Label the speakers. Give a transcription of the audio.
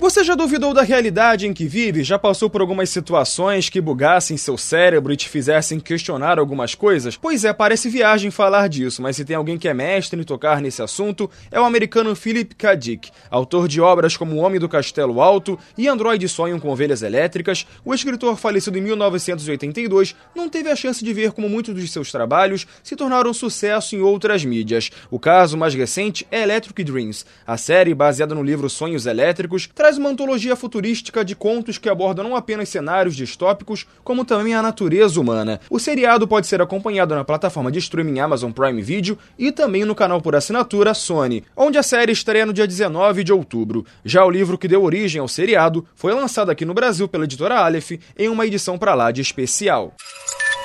Speaker 1: Você já duvidou da realidade em que vive? Já passou por algumas situações que bugassem seu cérebro e te fizessem questionar algumas coisas? Pois é, parece viagem falar disso, mas se tem alguém que é mestre em tocar nesse assunto, é o americano Philip K. Dick. Autor de obras como O Homem do Castelo Alto e Android Sonham com Ovelhas Elétricas, o escritor falecido em 1982 não teve a chance de ver como muitos dos seus trabalhos se tornaram sucesso em outras mídias. O caso mais recente é Electric Dreams. A série, baseada no livro Sonhos Elétricos, traz traz uma antologia futurística de contos que abordam não apenas cenários distópicos, como também a natureza humana. O seriado pode ser acompanhado na plataforma de streaming Amazon Prime Video e também no canal por assinatura Sony, onde a série estreia no dia 19 de outubro. Já o livro que deu origem ao seriado foi lançado aqui no Brasil pela editora Aleph em uma edição para lá de especial.